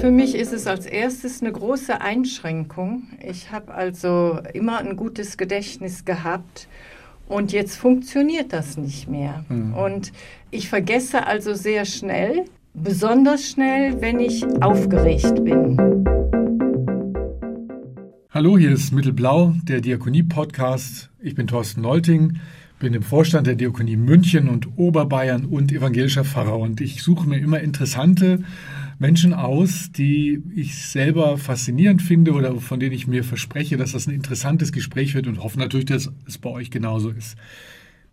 Für mich ist es als erstes eine große Einschränkung. Ich habe also immer ein gutes Gedächtnis gehabt und jetzt funktioniert das nicht mehr. Mhm. Und ich vergesse also sehr schnell, besonders schnell, wenn ich aufgeregt bin. Hallo, hier ist Mittelblau, der Diakonie-Podcast. Ich bin Thorsten Lolting, bin im Vorstand der Diakonie München und Oberbayern und evangelischer Pfarrer. Und ich suche mir immer interessante Menschen aus, die ich selber faszinierend finde oder von denen ich mir verspreche, dass das ein interessantes Gespräch wird und hoffe natürlich, dass es bei euch genauso ist.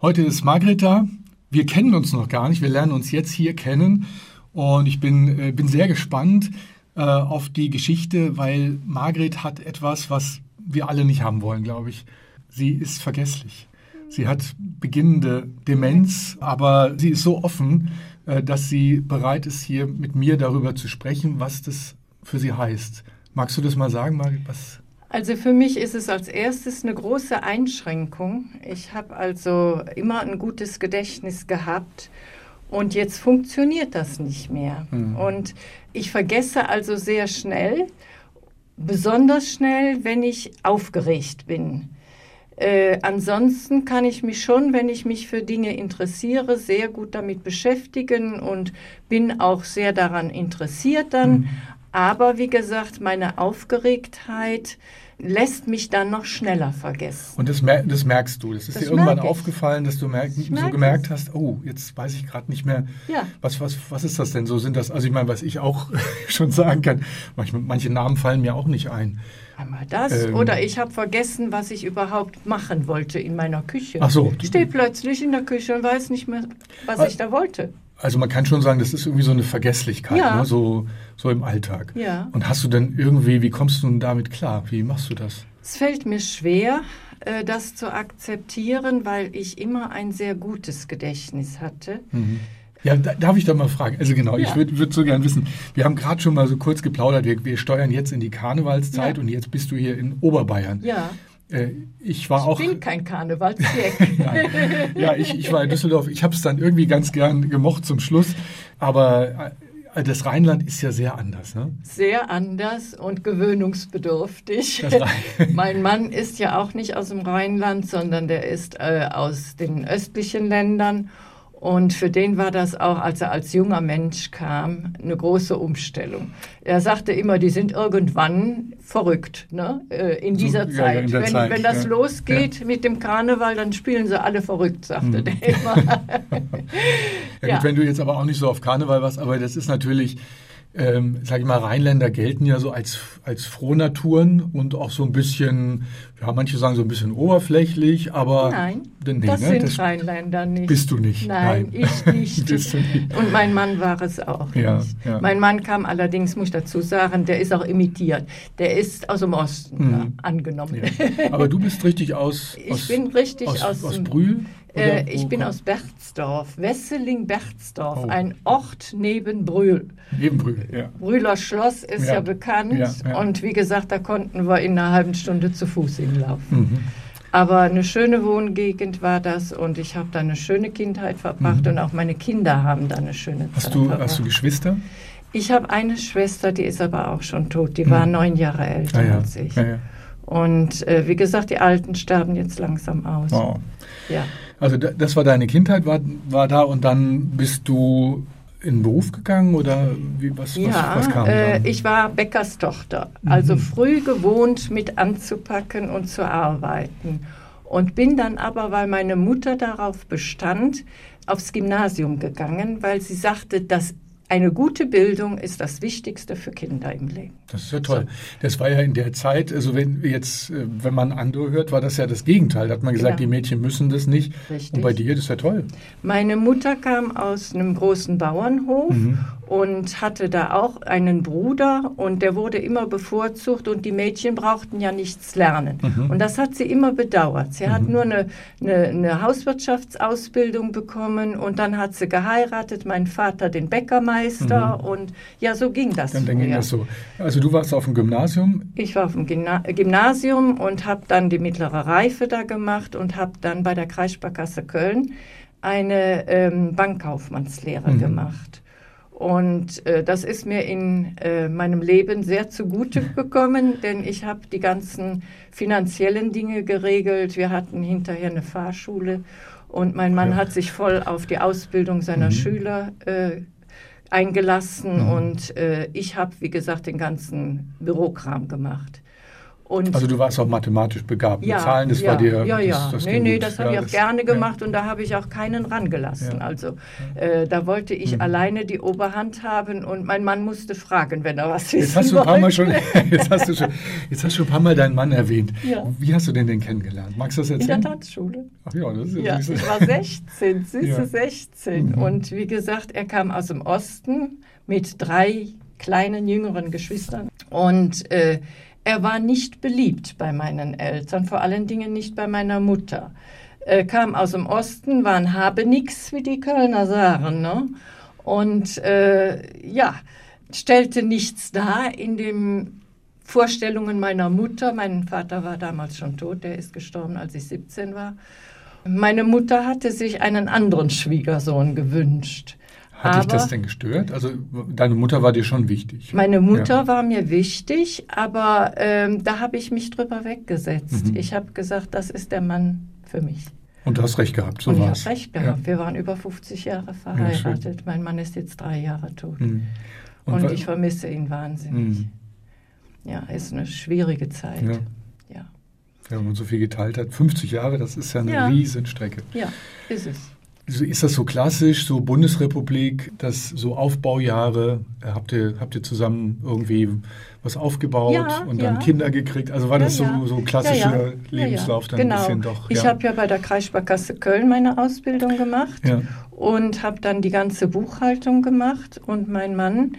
Heute ist Margret da. Wir kennen uns noch gar nicht. Wir lernen uns jetzt hier kennen. Und ich bin, äh, bin sehr gespannt äh, auf die Geschichte, weil Margret hat etwas, was wir alle nicht haben wollen, glaube ich. Sie ist vergesslich. Sie hat beginnende Demenz, aber sie ist so offen, äh, dass sie bereit ist, hier mit mir darüber zu sprechen, was das für sie heißt. Magst du das mal sagen, Margit? Was? Also für mich ist es als erstes eine große Einschränkung. Ich habe also immer ein gutes Gedächtnis gehabt und jetzt funktioniert das nicht mehr. Mhm. Und ich vergesse also sehr schnell, besonders schnell, wenn ich aufgeregt bin. Äh, ansonsten kann ich mich schon, wenn ich mich für Dinge interessiere, sehr gut damit beschäftigen und bin auch sehr daran interessiert dann. Mhm. Aber wie gesagt, meine Aufgeregtheit lässt mich dann noch schneller vergessen. Und das, mer das merkst du. Das ist das dir irgendwann aufgefallen, dass du merk so gemerkt es. hast, oh, jetzt weiß ich gerade nicht mehr, ja. was, was, was ist das denn so? Sind das, also ich meine, was ich auch schon sagen kann, manche, manche Namen fallen mir auch nicht ein. Einmal das. Ähm, Oder ich habe vergessen, was ich überhaupt machen wollte in meiner Küche. Ach so. Ich stehe plötzlich in der Küche und weiß nicht mehr, was ich da wollte. Also man kann schon sagen, das ist irgendwie so eine Vergesslichkeit, ja. ne? so, so im Alltag. Ja. Und hast du denn irgendwie, wie kommst du denn damit klar? Wie machst du das? Es fällt mir schwer, äh, das zu akzeptieren, weil ich immer ein sehr gutes Gedächtnis hatte. Mhm. Ja, da, darf ich da mal fragen? Also genau, ja. ich würde würd so gern wissen, wir haben gerade schon mal so kurz geplaudert, wir, wir steuern jetzt in die Karnevalszeit ja. und jetzt bist du hier in Oberbayern. Ja. Äh, ich war auch. Ich bin kein Karnevalsjäger. ja, ich, ich war in Düsseldorf. Ich habe es dann irgendwie ganz gern gemocht zum Schluss. Aber äh, das Rheinland ist ja sehr anders. Ne? Sehr anders und gewöhnungsbedürftig. mein Mann ist ja auch nicht aus dem Rheinland, sondern der ist äh, aus den östlichen Ländern. Und für den war das auch, als er als junger Mensch kam, eine große Umstellung. Er sagte immer, die sind irgendwann verrückt ne? Äh, in dieser so, Zeit. Ja, in wenn, Zeit. wenn, das ja. losgeht ja. mit dem Karneval, dann spielen sie alle verrückt, sagte mhm. der immer. ja, gut, wenn du jetzt aber auch nicht so auf Karneval warst, aber das ist natürlich ähm, sage ich mal, Rheinländer gelten ja so als, als Frohnaturen und auch so ein bisschen, ja, manche sagen so ein bisschen oberflächlich, aber. Nein, nee, das ne? sind das Rheinländer nicht. Bist du nicht? Nein, Nein. ich nicht. nicht. Und mein Mann war es auch ja, nicht. Ja. Mein Mann kam allerdings, muss ich dazu sagen, der ist auch imitiert. Der ist aus dem Osten mhm. angenommen. Ja. Aber du bist richtig aus. Ich aus, bin richtig aus, aus, aus Brühl? Äh, ich bin aus Berzdorf, Wesseling-Berzdorf, oh. ein Ort neben Brühl. Neben Brühl, ja. Brühler Schloss ist ja, ja bekannt ja, und wie gesagt, da konnten wir in einer halben Stunde zu Fuß hinlaufen. Mhm. Aber eine schöne Wohngegend war das und ich habe da eine schöne Kindheit verbracht mhm. und auch meine Kinder haben da eine schöne hast Zeit du, verbracht. Hast du Geschwister? Ich habe eine Schwester, die ist aber auch schon tot. Die mhm. war neun Jahre älter ah, als ich. Und äh, wie gesagt, die Alten sterben jetzt langsam aus. Oh. Ja. Also das war deine Kindheit, war, war da und dann bist du in den Beruf gegangen oder wie, was, ja, was, was kam? Äh, ich war Bäckerstochter, also mhm. früh gewohnt mit anzupacken und zu arbeiten. Und bin dann aber, weil meine Mutter darauf bestand, aufs Gymnasium gegangen, weil sie sagte, das eine gute Bildung ist das Wichtigste für Kinder im Leben. Das ist ja toll. So. Das war ja in der Zeit, also wenn jetzt, äh, wenn man andere hört, war das ja das Gegenteil. Da hat man gesagt, ja. die Mädchen müssen das nicht. Richtig. Und bei dir, das ist ja toll. Meine Mutter kam aus einem großen Bauernhof mhm. und hatte da auch einen Bruder und der wurde immer bevorzugt und die Mädchen brauchten ja nichts lernen. Mhm. Und das hat sie immer bedauert. Sie mhm. hat nur eine, eine, eine Hauswirtschaftsausbildung bekommen und dann hat sie geheiratet, mein Vater den Bäckermeister Meister mhm. und ja, so ging das. Dann, dann ging das so. Also du warst auf dem Gymnasium? Ich war auf dem Gymna Gymnasium und habe dann die mittlere Reife da gemacht und habe dann bei der Kreissparkasse Köln eine ähm, Bankkaufmannslehre mhm. gemacht. Und äh, das ist mir in äh, meinem Leben sehr zugute gekommen, denn ich habe die ganzen finanziellen Dinge geregelt. Wir hatten hinterher eine Fahrschule und mein Mann ja. hat sich voll auf die Ausbildung seiner mhm. Schüler äh, eingelassen mhm. und äh, ich habe, wie gesagt, den ganzen Bürokram gemacht. Und also du warst auch mathematisch begabt ja, mit Zahlen, das ja, war dir... Ja, ja, das, das nee, nee, das habe ich auch gerne gemacht und da habe ich auch keinen rangelassen. Also äh, da wollte ich mhm. alleine die Oberhand haben und mein Mann musste fragen, wenn er was jetzt hast du ein paar Mal schon, jetzt, hast du schon, jetzt hast du ein paar Mal deinen Mann erwähnt. Wie hast du denn den kennengelernt? Magst du das erzählen? In der Tanzschule. Ach ja, das ist ja, Ich war 16, süße 16 mhm. und wie gesagt, er kam aus dem Osten mit drei kleinen jüngeren Geschwistern und... Äh, er war nicht beliebt bei meinen Eltern, vor allen Dingen nicht bei meiner Mutter. Er kam aus dem Osten, war ein Habenix, wie die Kölner sagen, ne? und äh, ja, stellte nichts dar in den Vorstellungen meiner Mutter. Mein Vater war damals schon tot, der ist gestorben, als ich 17 war. Meine Mutter hatte sich einen anderen Schwiegersohn gewünscht. Hat aber dich das denn gestört? Also deine Mutter war dir schon wichtig. Meine Mutter ja. war mir wichtig, aber ähm, da habe ich mich drüber weggesetzt. Mhm. Ich habe gesagt, das ist der Mann für mich. Und du hast recht gehabt, so Und war's. ich habe recht gehabt. Ja. Wir waren über 50 Jahre verheiratet. Ja, mein Mann ist jetzt drei Jahre tot. Mhm. Und, Und ich vermisse ihn wahnsinnig. Mhm. Ja, ist eine schwierige Zeit. Ja. ja. wenn man so viel geteilt hat. 50 Jahre, das ist ja eine. Riesenstrecke. Ja, ist es. Ist das so klassisch, so Bundesrepublik, dass so Aufbaujahre, äh, habt ihr, habt ihr zusammen irgendwie was aufgebaut ja, und dann ja. Kinder gekriegt? Also war das ja, so, so klassischer Lebenslauf dann genau. ein bisschen doch? Ich habe ja bei der Kreissparkasse Köln meine Ausbildung gemacht und habe dann die ganze Buchhaltung gemacht und mein Mann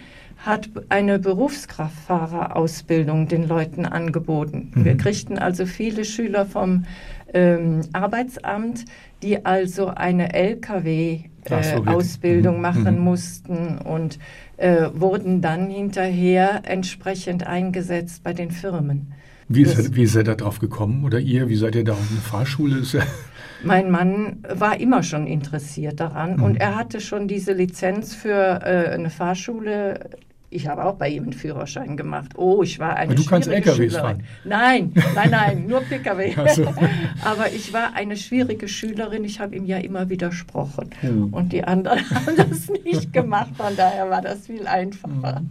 hat eine Berufskraftfahrerausbildung den Leuten angeboten. Mhm. Wir kriegten also viele Schüler vom ähm, Arbeitsamt, die also eine Lkw-Ausbildung äh, mhm. machen mhm. mussten und äh, wurden dann hinterher entsprechend eingesetzt bei den Firmen. Wie ist, er, wie ist er da drauf gekommen? Oder ihr? Wie seid ihr da auf eine Fahrschule? mein Mann war immer schon interessiert daran mhm. und er hatte schon diese Lizenz für äh, eine Fahrschule ich habe auch bei ihm einen Führerschein gemacht. Oh, ich war eine Aber du kannst LKWs fahren? Nein, nein, nein, nur Pkw. So. Aber ich war eine schwierige Schülerin. Ich habe ihm ja immer widersprochen. Hm. Und die anderen haben das nicht gemacht. Von daher war das viel einfacher. Hm.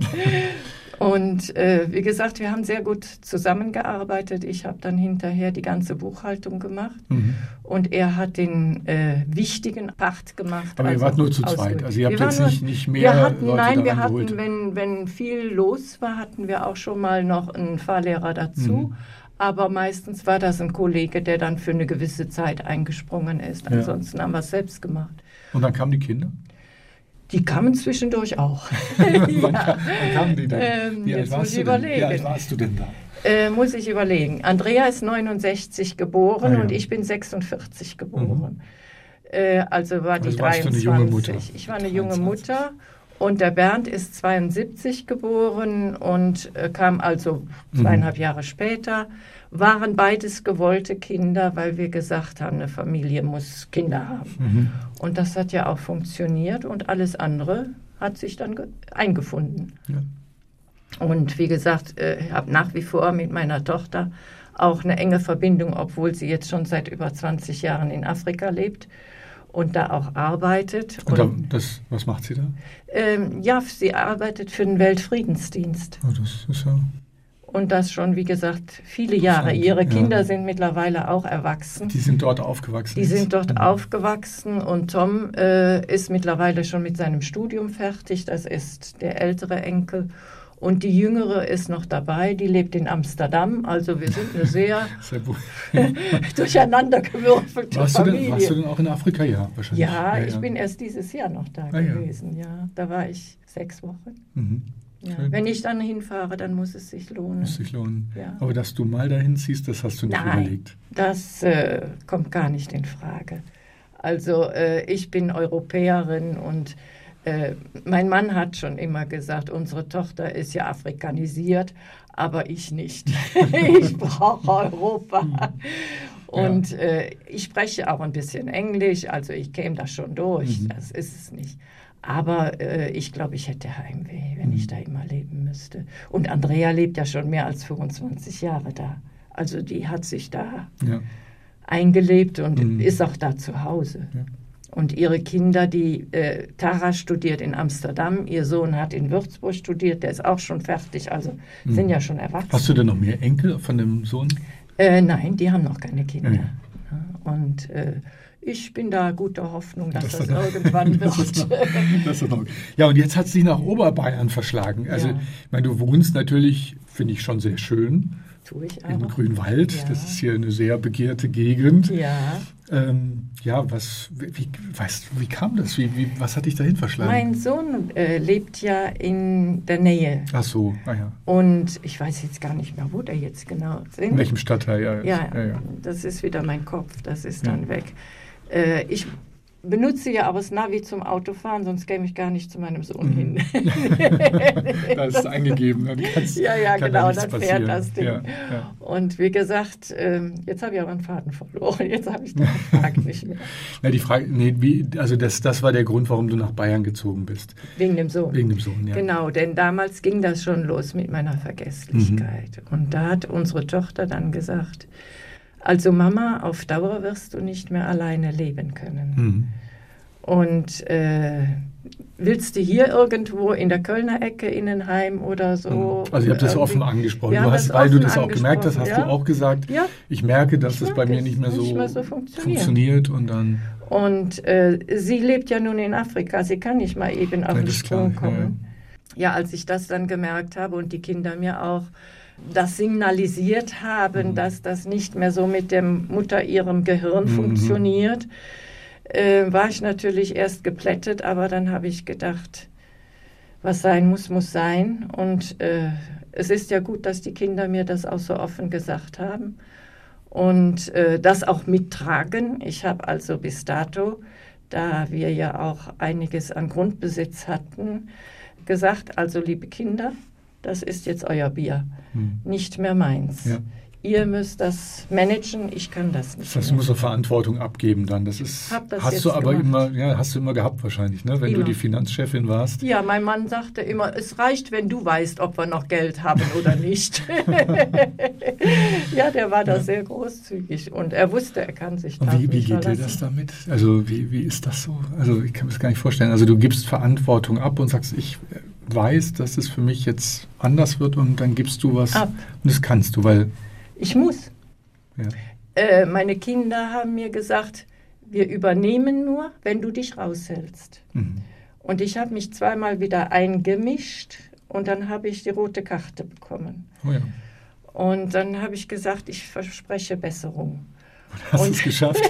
Und äh, wie gesagt, wir haben sehr gut zusammengearbeitet. Ich habe dann hinterher die ganze Buchhaltung gemacht mhm. und er hat den äh, wichtigen Part gemacht. Aber also ihr wart nur zu zweit, also ihr habt jetzt nur, nicht, nicht mehr wir hatten, Leute Nein, wir hatten, wenn, wenn viel los war, hatten wir auch schon mal noch einen Fahrlehrer dazu. Mhm. Aber meistens war das ein Kollege, der dann für eine gewisse Zeit eingesprungen ist. Ansonsten ja. haben wir es selbst gemacht. Und dann kamen die Kinder? Die kamen zwischendurch auch. wann, ja. wann kamen die denn? Ähm, Wie, alt warst, du denn? Wie alt warst du denn da? Äh, muss ich überlegen. Andrea ist 69 geboren ah, ja. und ich bin 46 geboren. Mhm. Äh, also war die also 23. Du eine junge Mutter. Ich war eine 23. junge Mutter und der Bernd ist 72 geboren und äh, kam also mhm. zweieinhalb mhm. Jahre später waren beides gewollte Kinder, weil wir gesagt haben, eine Familie muss Kinder haben. Mhm. Und das hat ja auch funktioniert und alles andere hat sich dann eingefunden. Ja. Und wie gesagt, äh, ich habe nach wie vor mit meiner Tochter auch eine enge Verbindung, obwohl sie jetzt schon seit über 20 Jahren in Afrika lebt und da auch arbeitet. Und, und das, was macht sie da? Ähm, ja, sie arbeitet für den Weltfriedensdienst. Oh, das ist ja und das schon, wie gesagt, viele Jahre. Ihre Kinder ja. sind mittlerweile auch erwachsen. Die sind dort aufgewachsen. Die sind dort mhm. aufgewachsen und Tom äh, ist mittlerweile schon mit seinem Studium fertig. Das ist der ältere Enkel. Und die jüngere ist noch dabei, die lebt in Amsterdam. Also wir sind eine sehr, durcheinandergewürfelte warst Familie. Du denn, warst du denn auch in Afrika? Ja, wahrscheinlich. Ja, ja ich ja. bin erst dieses Jahr noch da ah, gewesen. Ja. da war ich sechs Wochen. Mhm. Ja, wenn ich dann hinfahre, dann muss es sich lohnen. Muss sich lohnen. Ja. Aber dass du mal dahin ziehst, das hast du nicht Nein, überlegt. Das äh, kommt gar nicht in Frage. Also äh, ich bin Europäerin und äh, mein Mann hat schon immer gesagt, unsere Tochter ist ja afrikanisiert, aber ich nicht. ich brauche Europa. Und. Äh, ich spreche auch ein bisschen Englisch, also ich käme da schon durch, mhm. das ist es nicht. Aber äh, ich glaube, ich hätte Heimweh, wenn mhm. ich da immer leben müsste. Und Andrea lebt ja schon mehr als 25 Jahre da. Also die hat sich da ja. eingelebt und mhm. ist auch da zu Hause. Ja. Und ihre Kinder, die äh, Tara studiert in Amsterdam, ihr Sohn hat in Würzburg studiert, der ist auch schon fertig, also mhm. sind ja schon erwachsen. Hast du denn noch mehr Enkel von dem Sohn? Äh, nein, die haben noch keine Kinder. Ja. Und äh, ich bin da guter Hoffnung, dass das, das irgendwann wird. Das noch, ja, und jetzt hat es dich nach Oberbayern verschlagen. Also, ja. ich meine, du wohnst natürlich, finde ich, schon sehr schön. Tue ich auch. In Grünwald. Ja. Das ist hier eine sehr begehrte Gegend. Ja. Ähm, ja, was, wie, weißt, wie kam das? Wie, wie, was hat dich dahin verschlagen? Mein Sohn äh, lebt ja in der Nähe. Ach so, ah ja. Und ich weiß jetzt gar nicht mehr, wo der jetzt genau ist. In welchem Stadtteil? Ja, ja, ja, ja, das ist wieder mein Kopf, das ist dann weg. Äh, ich benutze ja aber das Navi zum Autofahren, sonst käme ich gar nicht zu meinem Sohn hin. da ist es eingegeben, dann kann's, Ja, ja, genau, da dann passieren. fährt das Ding. Ja, ja. Und wie gesagt, ähm, jetzt habe ich aber einen Faden verloren, jetzt habe ich die Frage nicht mehr. Na, die Frage, nee, wie, also das, das war der Grund, warum du nach Bayern gezogen bist. Wegen dem Sohn. Wegen dem Sohn, ja. Genau, denn damals ging das schon los mit meiner Vergesslichkeit. Mhm. Und da hat unsere Tochter dann gesagt, also Mama, auf Dauer wirst du nicht mehr alleine leben können. Mhm. Und äh, willst du hier irgendwo in der Kölner Ecke Innenheim oder so? Mhm. Also ihr habt das offen angesprochen. Du hast, weil du das auch gemerkt hast, hast ja. du auch gesagt, ja. ich merke, dass es bei mir nicht mehr so, nicht mehr so funktioniert. und dann und äh, sie lebt ja nun in Afrika, sie kann nicht mal eben auf den Sprung kommen. Ja, ja, als ich das dann gemerkt habe und die Kinder mir auch das signalisiert haben, mhm. dass das nicht mehr so mit dem Mutter ihrem Gehirn mhm. funktioniert, äh, war ich natürlich erst geplättet, aber dann habe ich gedacht, was sein muss, muss sein. Und äh, es ist ja gut, dass die Kinder mir das auch so offen gesagt haben und äh, das auch mittragen. Ich habe also bis dato, da wir ja auch einiges an Grundbesitz hatten, gesagt, also liebe Kinder, das ist jetzt euer Bier, hm. nicht mehr meins. Ja. Ihr müsst das managen, ich kann das nicht. Das muss eine Verantwortung abgeben dann. Das ist das hast du aber gemacht. immer, ja, hast du immer gehabt wahrscheinlich, ne? Wenn immer. du die Finanzchefin warst. Ja, mein Mann sagte immer, es reicht, wenn du weißt, ob wir noch Geld haben oder nicht. ja, der war da ja. sehr großzügig und er wusste, er kann sich da. Wie, wie geht dir das damit? Also wie, wie ist das so? Also ich kann mir das gar nicht vorstellen. Also du gibst Verantwortung ab und sagst, ich weiß, dass es für mich jetzt anders wird und dann gibst du was Ab. und das kannst du, weil... Ich muss. Ja. Äh, meine Kinder haben mir gesagt, wir übernehmen nur, wenn du dich raushältst. Mhm. Und ich habe mich zweimal wieder eingemischt und dann habe ich die rote Karte bekommen. Oh ja. Und dann habe ich gesagt, ich verspreche Besserung. Hast du es geschafft?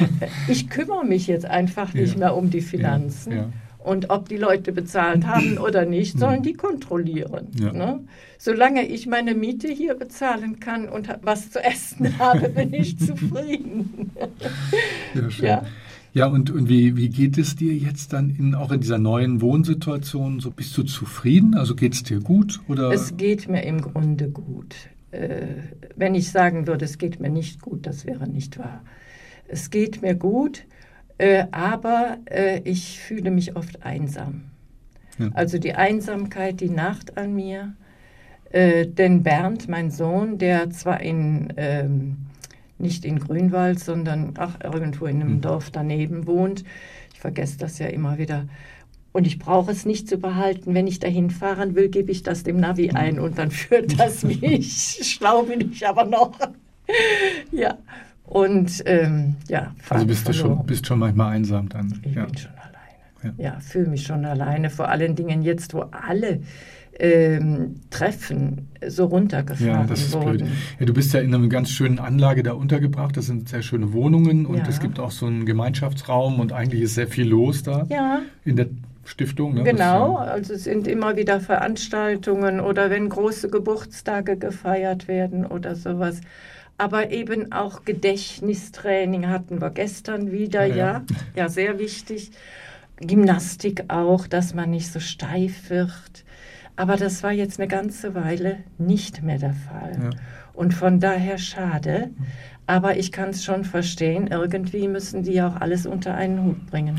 ich kümmere mich jetzt einfach ja. nicht mehr um die Finanzen. Ja. Und ob die Leute bezahlt haben oder nicht, sollen die kontrollieren. Ja. Ne? Solange ich meine Miete hier bezahlen kann und was zu essen habe, bin ich zufrieden. Ja, schön. Ja. Ja, und, und wie, wie geht es dir jetzt dann in, auch in dieser neuen Wohnsituation? So, bist du zufrieden? Also geht es dir gut? Oder? Es geht mir im Grunde gut. Äh, wenn ich sagen würde, es geht mir nicht gut, das wäre nicht wahr. Es geht mir gut. Äh, aber äh, ich fühle mich oft einsam. Ja. Also die Einsamkeit, die Nacht an mir. Äh, denn Bernd, mein Sohn, der zwar in, ähm, nicht in Grünwald, sondern ach, irgendwo in einem mhm. Dorf daneben wohnt, ich vergesse das ja immer wieder, und ich brauche es nicht zu behalten. Wenn ich dahin fahren will, gebe ich das dem Navi hm. ein und dann führt das mich. Schlau bin ich aber noch. ja. Und ähm, ja, also bist du schon, bist schon manchmal einsam dann. Ich ja. bin schon alleine. Ja, ja fühle mich schon alleine. Vor allen Dingen jetzt, wo alle ähm, Treffen so runtergefahren ja, das ist wurden. Blöd. Ja, du bist ja in einer ganz schönen Anlage da untergebracht. Das sind sehr schöne Wohnungen und ja. es gibt auch so einen Gemeinschaftsraum und eigentlich ist sehr viel los da. Ja. In der Stiftung. Ne? Genau, also es sind immer wieder Veranstaltungen oder wenn große Geburtstage gefeiert werden oder sowas aber eben auch Gedächtnistraining hatten wir gestern wieder, ja, ja, ja sehr wichtig. Gymnastik auch, dass man nicht so steif wird. Aber das war jetzt eine ganze Weile nicht mehr der Fall. Ja. Und von daher schade. Aber ich kann es schon verstehen, irgendwie müssen die auch alles unter einen Hut bringen.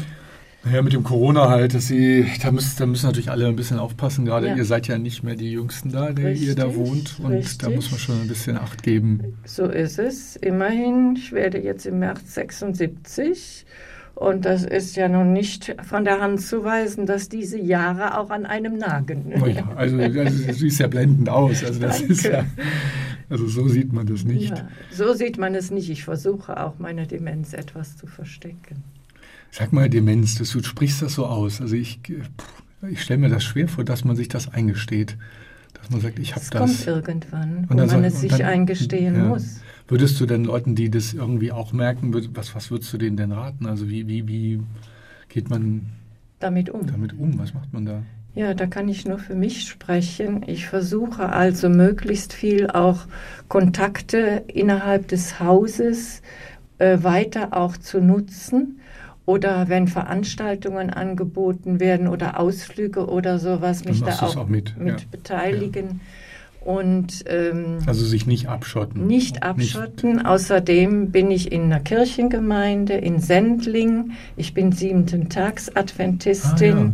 Naja, mit dem Corona halt, dass sie, da müssen, da müssen natürlich alle ein bisschen aufpassen, gerade Ja. ihr seid ja nicht mehr die Jüngsten da, die Richtig, ihr da wohnt. Und da richtig. muss man schon ein bisschen Acht geben. So ist es. Immerhin, ich werde jetzt im März 76 und das ist ja noch nicht von der Hand zu weisen, dass diese Jahre auch an einem nagen. Oh ja, also das sieht ja blendend aus. Also das ist ja, Danke. also so sieht man das nicht. Ja, so sieht man es nicht. Ich versuche auch meine Demenz etwas zu verstecken. Sag mal, Demenz, das, du sprichst das so aus. Also ich, ich stelle mir das schwer vor, dass man sich das eingesteht. Dass man sagt, ich habe das. kommt irgendwann, wo man sagt- es sich dann- eingestehen ja. muss. Würdest du denn Leuten, die das irgendwie auch merken, was, was würdest du denen denn raten? Also wie, wie, wie geht man Damit um. damit um? Was macht man da? Ja, da kann ich nur für mich sprechen. Ich versuche also möglichst viel auch Kontakte innerhalb des Hauses äh, weiter auch zu nutzen. Oder wenn Veranstaltungen angeboten werden oder Ausflüge oder sowas, mich da auch, auch mit, mit ja. beteiligen. Und ähm, Also sich nicht abschotten. nicht abschotten. Außerdem bin ich in einer Kirchengemeinde in Sendling. Ich bin siebenten Tags Adventistin. Ah, ja.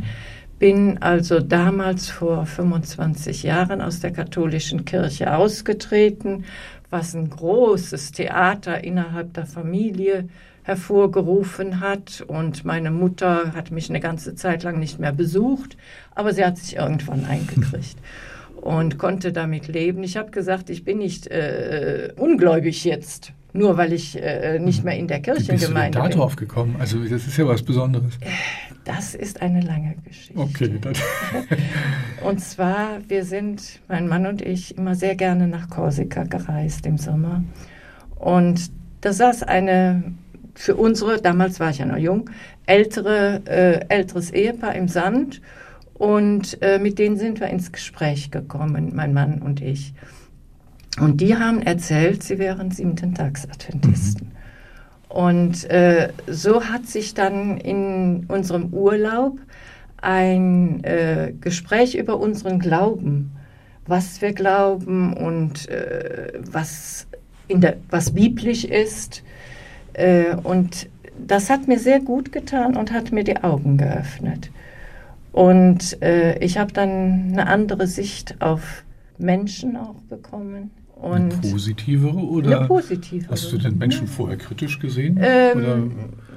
Bin also damals vor 25 Jahren aus der katholischen Kirche ausgetreten, was ein großes Theater innerhalb der Familie hervorgerufen hat. Und meine Mutter hat mich eine ganze Zeit lang nicht mehr besucht, aber sie hat sich irgendwann eingekriegt und konnte damit leben. Ich habe gesagt, ich bin nicht äh, ungläubig jetzt, nur weil ich äh, nicht mehr in der Wie bist du Kirchengemeinde da bin. drauf gekommen? Also das ist ja was Besonderes. Das ist eine lange Geschichte. Okay, Und zwar, wir sind, mein Mann und ich, immer sehr gerne nach Korsika gereist im Sommer. Und da saß eine, für unsere, damals war ich ja noch jung, ältere, äh, älteres Ehepaar im Sand. Und äh, mit denen sind wir ins Gespräch gekommen, mein Mann und ich. Und die haben erzählt, sie wären siebenten Tags-Adventisten. Und äh, so hat sich dann in unserem Urlaub ein äh, Gespräch über unseren Glauben, was wir glauben und äh, was, in der, was biblisch ist. Äh, und das hat mir sehr gut getan und hat mir die Augen geöffnet. Und äh, ich habe dann eine andere Sicht auf Menschen auch bekommen. eine Und positivere oder eine positive. hast du den Menschen vorher kritisch gesehen? Ähm?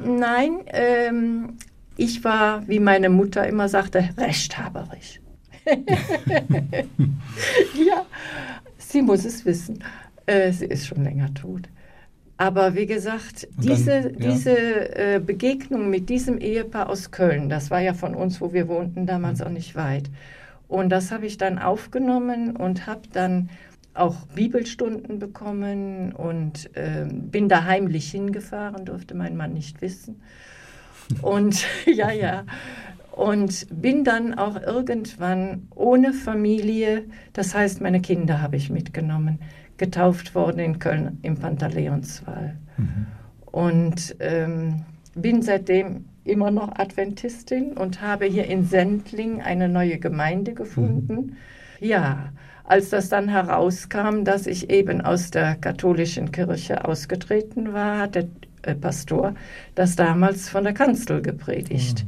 Nein, ähm, ich war, wie meine Mutter immer sagte, rechthaberisch. ja, sie muss es wissen. Äh, sie ist schon länger tot. Aber wie gesagt, Und dann, diese, ja. diese äh, Begegnung mit diesem Ehepaar aus Köln, das war ja von uns, wo wir wohnten, damals auch nicht weit. Und das habe ich dann aufgenommen und habe dann auch Bibelstunden bekommen und ähm, bin da heimlich hingefahren, durfte mein Mann nicht wissen. Und ja, ja. Und bin dann auch irgendwann ohne Familie, das heißt, meine Kinder habe ich mitgenommen, getauft worden in Köln im Pantaleonswall. Mhm. Und ähm, bin seitdem immer noch Adventistin und habe hier in Sendling eine neue Gemeinde gefunden. Ja, als das dann herauskam, dass ich eben aus der katholischen Kirche ausgetreten war, hat der äh, Pastor das damals von der Kanzel gepredigt.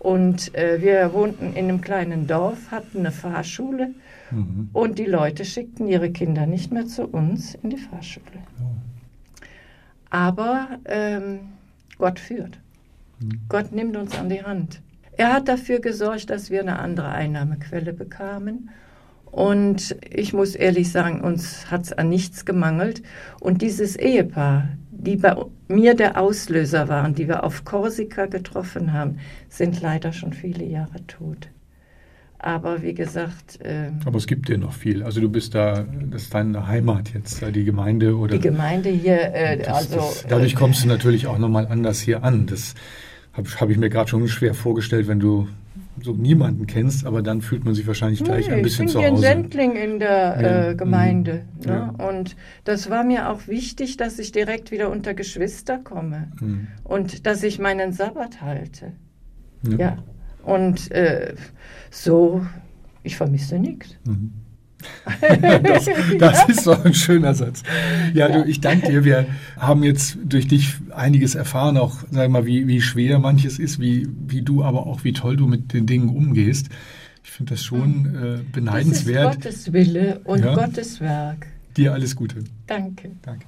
Und äh, wir wohnten in einem kleinen Dorf, hatten eine Fahrschule Mhm. und die Leute schickten ihre Kinder nicht mehr zu uns in die Fahrschule. Aber ähm, Gott führt. Mhm. Gott nimmt uns an die Hand. Er hat dafür gesorgt, dass wir eine andere Einnahmequelle bekamen. Und ich muss ehrlich sagen, uns hat es an nichts gemangelt. Und dieses Ehepaar, die bei mir der Auslöser waren, die wir auf Korsika getroffen haben, sind leider schon viele Jahre tot. Aber wie gesagt, ähm, Aber es gibt dir noch viel. Also du bist da, das ist deine Heimat jetzt, die Gemeinde oder. die Gemeinde hier, äh, das, also das, dadurch kommst du natürlich auch nochmal anders hier an. Das habe hab ich mir gerade schon schwer vorgestellt, wenn du so niemanden kennst, aber dann fühlt man sich wahrscheinlich gleich Nee, ein bisschen ich zu bin hier in Hause. Sendling in der äh, Gemeinde. mhm, Ne? ja. Und das war mir auch wichtig, dass ich direkt wieder unter Geschwister komme Mhm. und dass ich meinen Sabbat halte. Ja. Ja. Und äh, so, ich vermisse nichts. Mhm. das, das, ist doch ein schöner Satz. Ja, du, ich danke dir. Wir haben jetzt durch dich einiges erfahren, auch sag mal, wie, wie schwer manches ist, wie, wie du aber auch, wie toll du mit den Dingen umgehst. Ich finde das schon äh, beneidenswert. Das ist Gottes Wille und ja. Gottes Werk. Dir alles Gute. Danke. Danke.